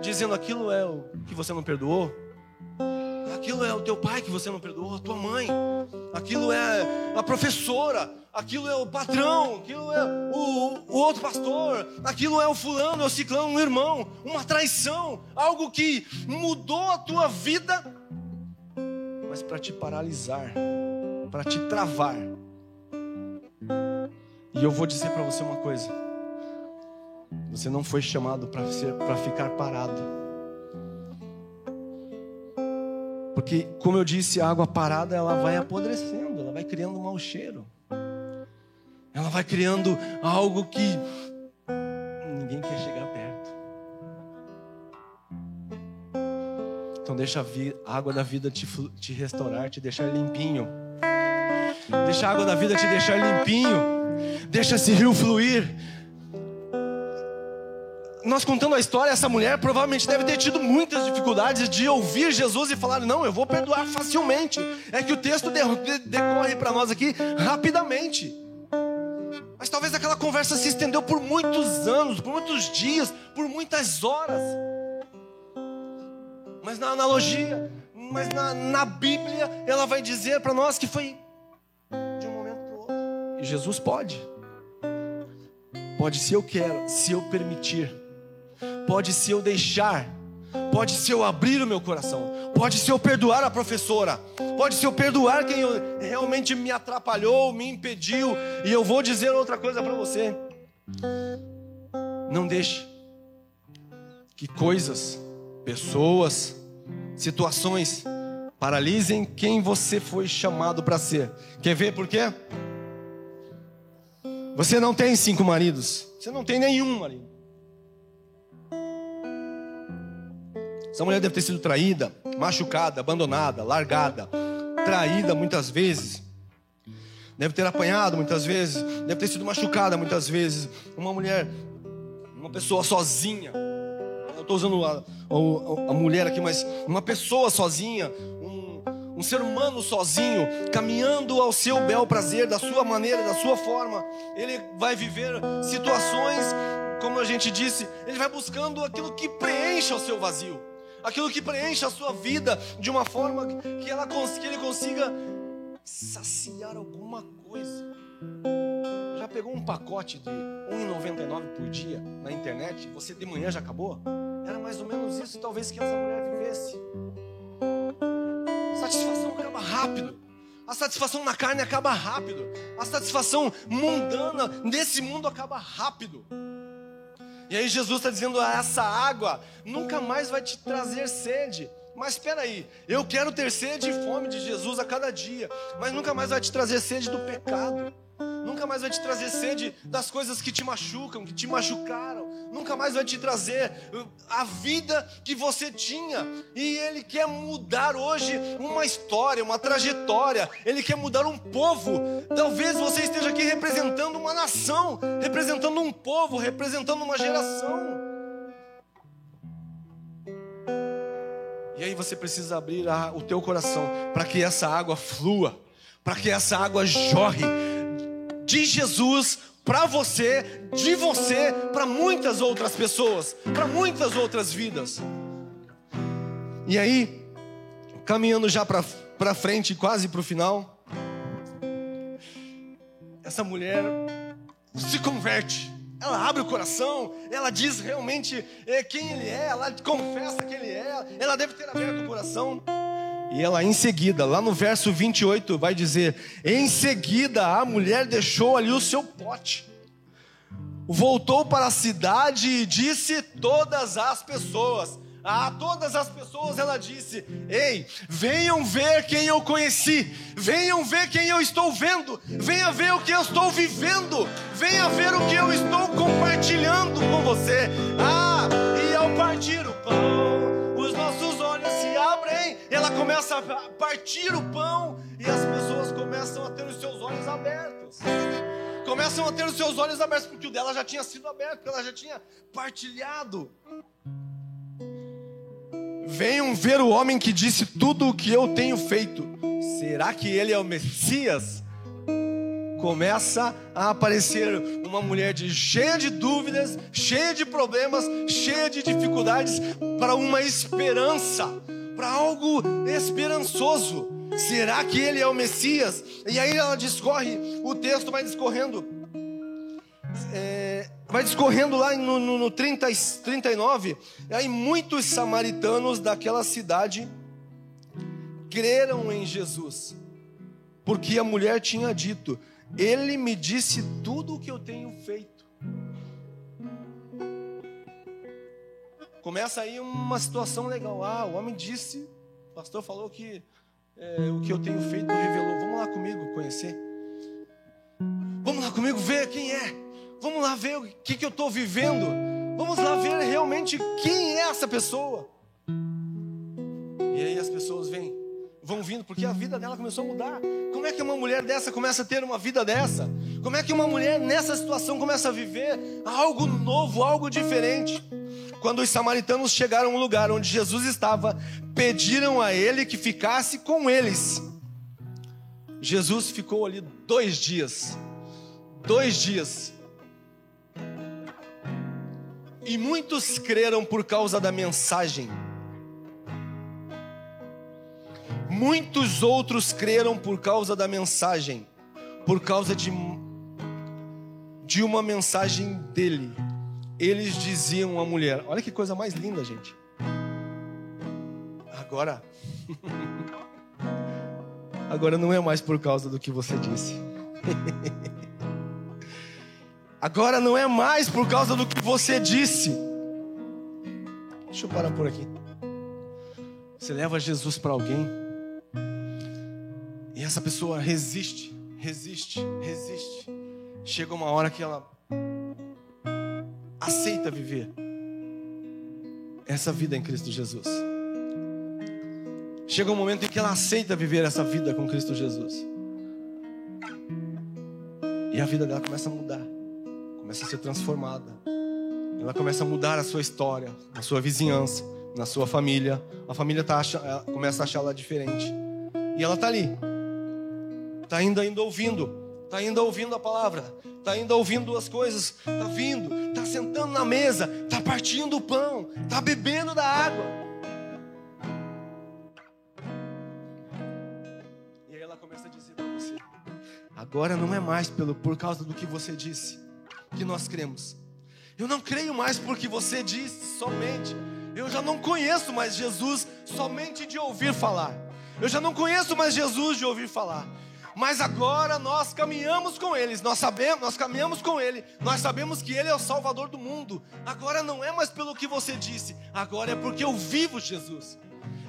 dizendo aquilo é o que você não perdoou, aquilo é o teu pai que você não perdoou, a tua mãe, aquilo é a professora, aquilo é o patrão, aquilo é o, o outro pastor, aquilo é o fulano, é o ciclano, um irmão, uma traição, algo que mudou a tua vida, mas para te paralisar, para te travar. E eu vou dizer para você uma coisa. Você não foi chamado para ficar parado. Porque, como eu disse, a água parada ela vai apodrecendo, ela vai criando um mau cheiro. Ela vai criando algo que ninguém quer chegar perto. Então deixa a água da vida te, te restaurar, te deixar limpinho. Deixa a água da vida te deixar limpinho. Deixa esse rio fluir nós contando a história, essa mulher provavelmente deve ter tido muitas dificuldades de ouvir Jesus e falar: Não, eu vou perdoar facilmente. É que o texto decorre para nós aqui rapidamente. Mas talvez aquela conversa se estendeu por muitos anos, por muitos dias, por muitas horas. Mas na analogia, mas na, na Bíblia, ela vai dizer para nós que foi de um momento para o outro. E Jesus pode. Pode se eu quero, se eu permitir pode ser eu deixar, pode ser eu abrir o meu coração, pode ser eu perdoar a professora, pode ser eu perdoar quem realmente me atrapalhou, me impediu. E eu vou dizer outra coisa para você: não deixe que coisas, pessoas, situações paralisem quem você foi chamado para ser. Quer ver por quê? Você não tem cinco maridos, você não tem nenhum marido. Essa mulher deve ter sido traída, machucada, abandonada, largada, traída muitas vezes. Deve ter apanhado muitas vezes, deve ter sido machucada muitas vezes. Uma mulher, uma pessoa sozinha. Eu estou usando a, a, a, mulher aqui, mas uma pessoa sozinha, um, um ser humano sozinho, caminhando ao seu bel prazer, da sua maneira, da sua forma. Ele vai viver situações, como a gente disse, ele vai buscando aquilo que preencha o seu vazio aquilo que preenche a sua vida de uma forma que, ela, que ele consiga saciar alguma coisa. Já pegou um pacote de R$1,99 por dia na internet? Você de manhã já acabou? Era mais ou menos isso, talvez, que essa mulher vivesse. Satisfação acaba rápido. A satisfação na carne acaba rápido. A satisfação mundana nesse mundo acaba rápido. E aí Jesus está dizendo: ah, essa água nunca mais vai te trazer sede. Mas espera aí, eu quero ter sede e fome de Jesus a cada dia, mas nunca mais vai te trazer sede do pecado. Nunca mais vai te trazer sede das coisas que te machucam, que te machucaram. Nunca mais vai te trazer uh, a vida que você tinha. E Ele quer mudar hoje uma história, uma trajetória. Ele quer mudar um povo. Talvez você esteja aqui representando uma nação, representando um povo, representando uma geração. E aí você precisa abrir a, o teu coração para que essa água flua, para que essa água jorre de Jesus para você, de você, para muitas outras pessoas, para muitas outras vidas. E aí, caminhando já para frente, quase para o final, essa mulher se converte. Ela abre o coração, ela diz realmente é, quem ele é, ela confessa quem ele é, ela deve ter aberto o coração. E ela em seguida, lá no verso 28, vai dizer: Em seguida a mulher deixou ali o seu pote, voltou para a cidade e disse todas as pessoas: a todas as pessoas ela disse: Ei, venham ver quem eu conheci, venham ver quem eu estou vendo, venha ver o que eu estou vivendo, venha ver o que eu estou compartilhando com você. Ah, e ao partir o pão, ela começa a partir o pão e as pessoas começam a ter os seus olhos abertos. Começam a ter os seus olhos abertos, porque o dela já tinha sido aberto, porque ela já tinha partilhado. Venham ver o homem que disse tudo o que eu tenho feito. Será que ele é o Messias? Começa a aparecer uma mulher de, cheia de dúvidas, cheia de problemas, cheia de dificuldades, para uma esperança, para algo esperançoso. Será que ele é o Messias? E aí ela discorre, o texto vai discorrendo. É, vai discorrendo lá no, no, no 30, 39, e aí muitos samaritanos daquela cidade creram em Jesus, porque a mulher tinha dito: Ele me disse tudo o que eu tenho feito. Começa aí uma situação legal. Ah, o homem disse, o pastor falou que é, o que eu tenho feito revelou. Vamos lá comigo conhecer. Vamos lá comigo ver quem é. Vamos lá ver o que, que eu estou vivendo. Vamos lá ver realmente quem é essa pessoa. E aí as pessoas vêm, vão vindo, porque a vida dela começou a mudar. Como é que uma mulher dessa começa a ter uma vida dessa? Como é que uma mulher nessa situação começa a viver algo novo, algo diferente? Quando os samaritanos chegaram a um lugar onde Jesus estava, pediram a ele que ficasse com eles. Jesus ficou ali dois dias. Dois dias. E muitos creram por causa da mensagem. Muitos outros creram por causa da mensagem, por causa de, de uma mensagem dele. Eles diziam à mulher: Olha que coisa mais linda, gente. Agora, <laughs> agora não é mais por causa do que você disse. <laughs> Agora não é mais por causa do que você disse. Deixa eu parar por aqui. Você leva Jesus para alguém e essa pessoa resiste, resiste, resiste. Chega uma hora que ela aceita viver essa vida em Cristo Jesus. Chega um momento em que ela aceita viver essa vida com Cristo Jesus. E a vida dela começa a mudar começa a ser transformada. Ela começa a mudar a sua história, a sua vizinhança, na sua família. A família tá começa a achar ela diferente. E ela está ali. Está ainda, ainda ouvindo. Está ainda ouvindo a palavra. Está ainda ouvindo as coisas. Está vindo. Está sentando na mesa. Está partindo o pão. Está bebendo da água. E aí ela começa a dizer para você: agora não é mais pelo, por causa do que você disse que nós cremos. Eu não creio mais porque você disse somente. Eu já não conheço mais Jesus somente de ouvir falar. Eu já não conheço mais Jesus de ouvir falar. Mas agora nós caminhamos com eles, nós sabemos, nós caminhamos com ele, nós sabemos que ele é o salvador do mundo. Agora não é mais pelo que você disse, agora é porque eu vivo Jesus.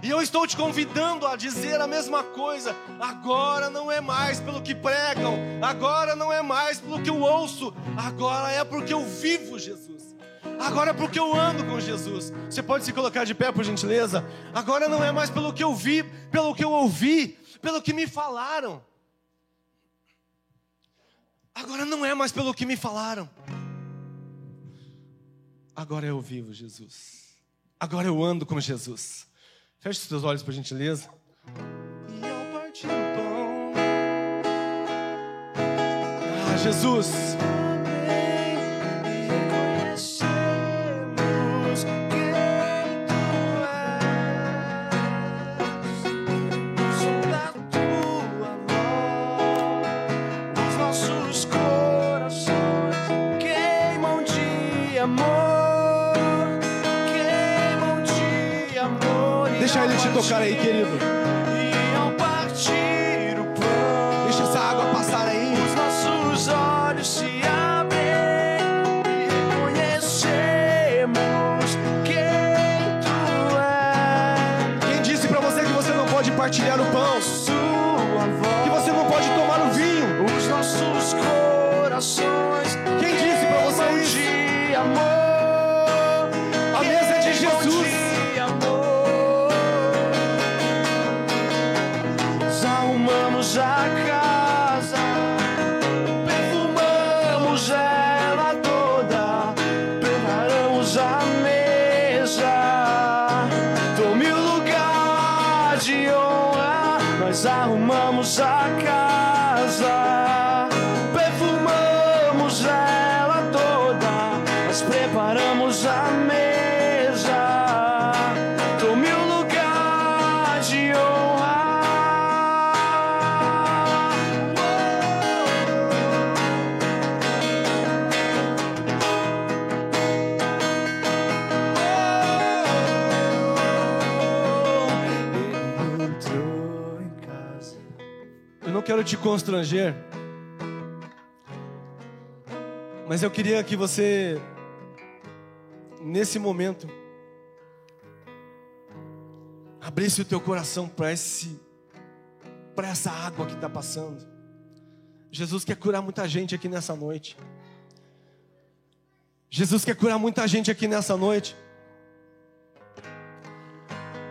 E eu estou te convidando a dizer a mesma coisa. Agora não é mais pelo que pregam, agora não é mais pelo que eu ouço, agora é porque eu vivo Jesus. Agora é porque eu ando com Jesus. Você pode se colocar de pé, por gentileza? Agora não é mais pelo que eu vi, pelo que eu ouvi, pelo que me falaram. Agora não é mais pelo que me falaram. Agora eu vivo Jesus. Agora eu ando com Jesus. Feche os seus olhos, por gentileza. E ah, Jesus. Tocar aí, querido. Te constranger, mas eu queria que você, nesse momento, abrisse o teu coração para esse, para essa água que está passando. Jesus quer curar muita gente aqui nessa noite. Jesus quer curar muita gente aqui nessa noite.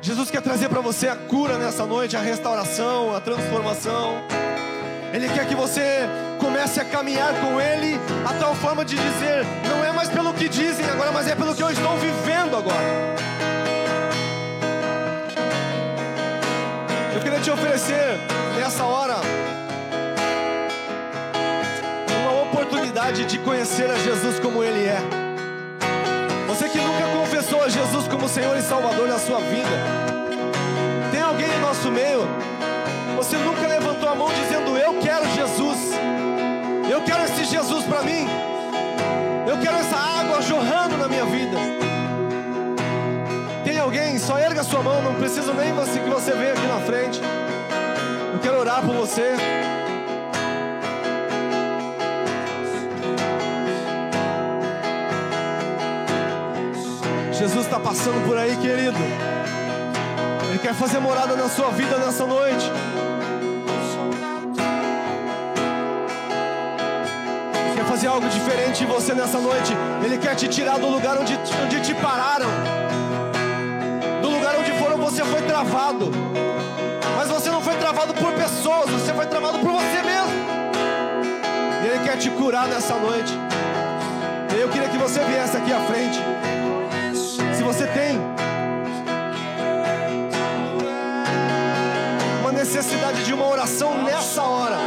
Jesus quer trazer para você a cura nessa noite, a restauração, a transformação. Ele quer que você comece a caminhar com Ele a tal forma de dizer: não é mais pelo que dizem agora, mas é pelo que eu estou vivendo agora. Eu queria te oferecer nessa hora uma oportunidade de conhecer a Jesus como Ele é. Você que nunca confessou a Jesus como Senhor e Salvador na sua vida, tem alguém em nosso meio? Você nunca levantou a mão dizendo: Eu quero Jesus, eu quero esse Jesus para mim, eu quero essa água jorrando na minha vida. Tem alguém? Só erga sua mão, não preciso nem você que você venha aqui na frente. Eu quero orar por você. Jesus está passando por aí, querido. Ele quer fazer morada na sua vida nessa noite. Fazer algo diferente em você nessa noite. Ele quer te tirar do lugar onde, onde te pararam, do lugar onde foram você foi travado. Mas você não foi travado por pessoas, você foi travado por você mesmo. E Ele quer te curar nessa noite. Eu queria que você viesse aqui à frente. Se você tem uma necessidade de uma oração nessa hora,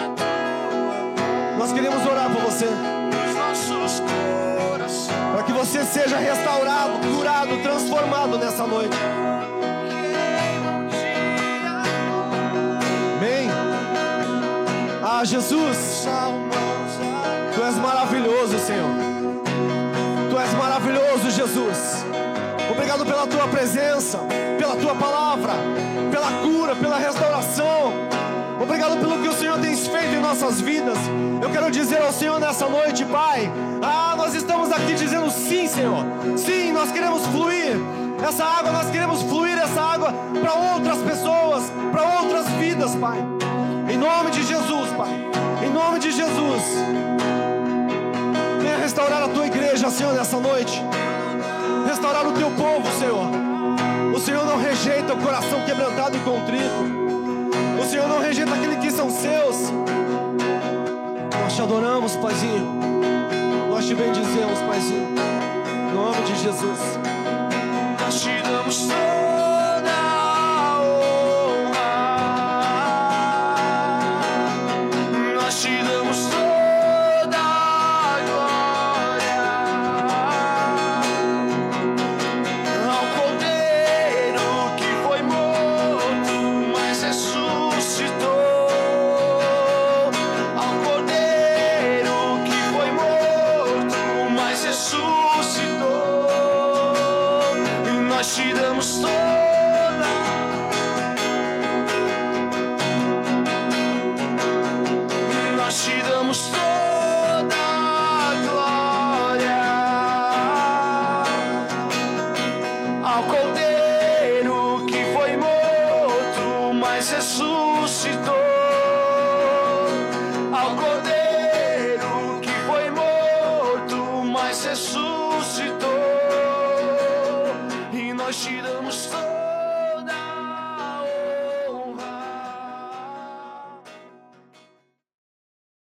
nós queremos orar por você. Para que você seja restaurado, curado, transformado nessa noite. Amém. Ah, Jesus, Tu és maravilhoso, Senhor. Tu és maravilhoso, Jesus. Obrigado pela tua presença, pela tua palavra, pela cura, pela restauração. Obrigado pelo que o Senhor tem feito em nossas vidas. Eu quero dizer ao Senhor nessa noite, Pai. Ah, nós estamos aqui dizendo sim, Senhor. Sim, nós queremos fluir. Essa água, nós queremos fluir essa água para outras pessoas, para outras vidas, Pai. Em nome de Jesus, Pai. Em nome de Jesus. Venha restaurar a tua igreja, Senhor, nessa noite. Restaurar o teu povo, Senhor. O Senhor não rejeita o coração quebrantado e contrito. O Senhor não rejeita aquele que são seus. Nós te adoramos, Paizinho. Nós te bendizemos, Paizinho. Em nome de Jesus. Nós te damos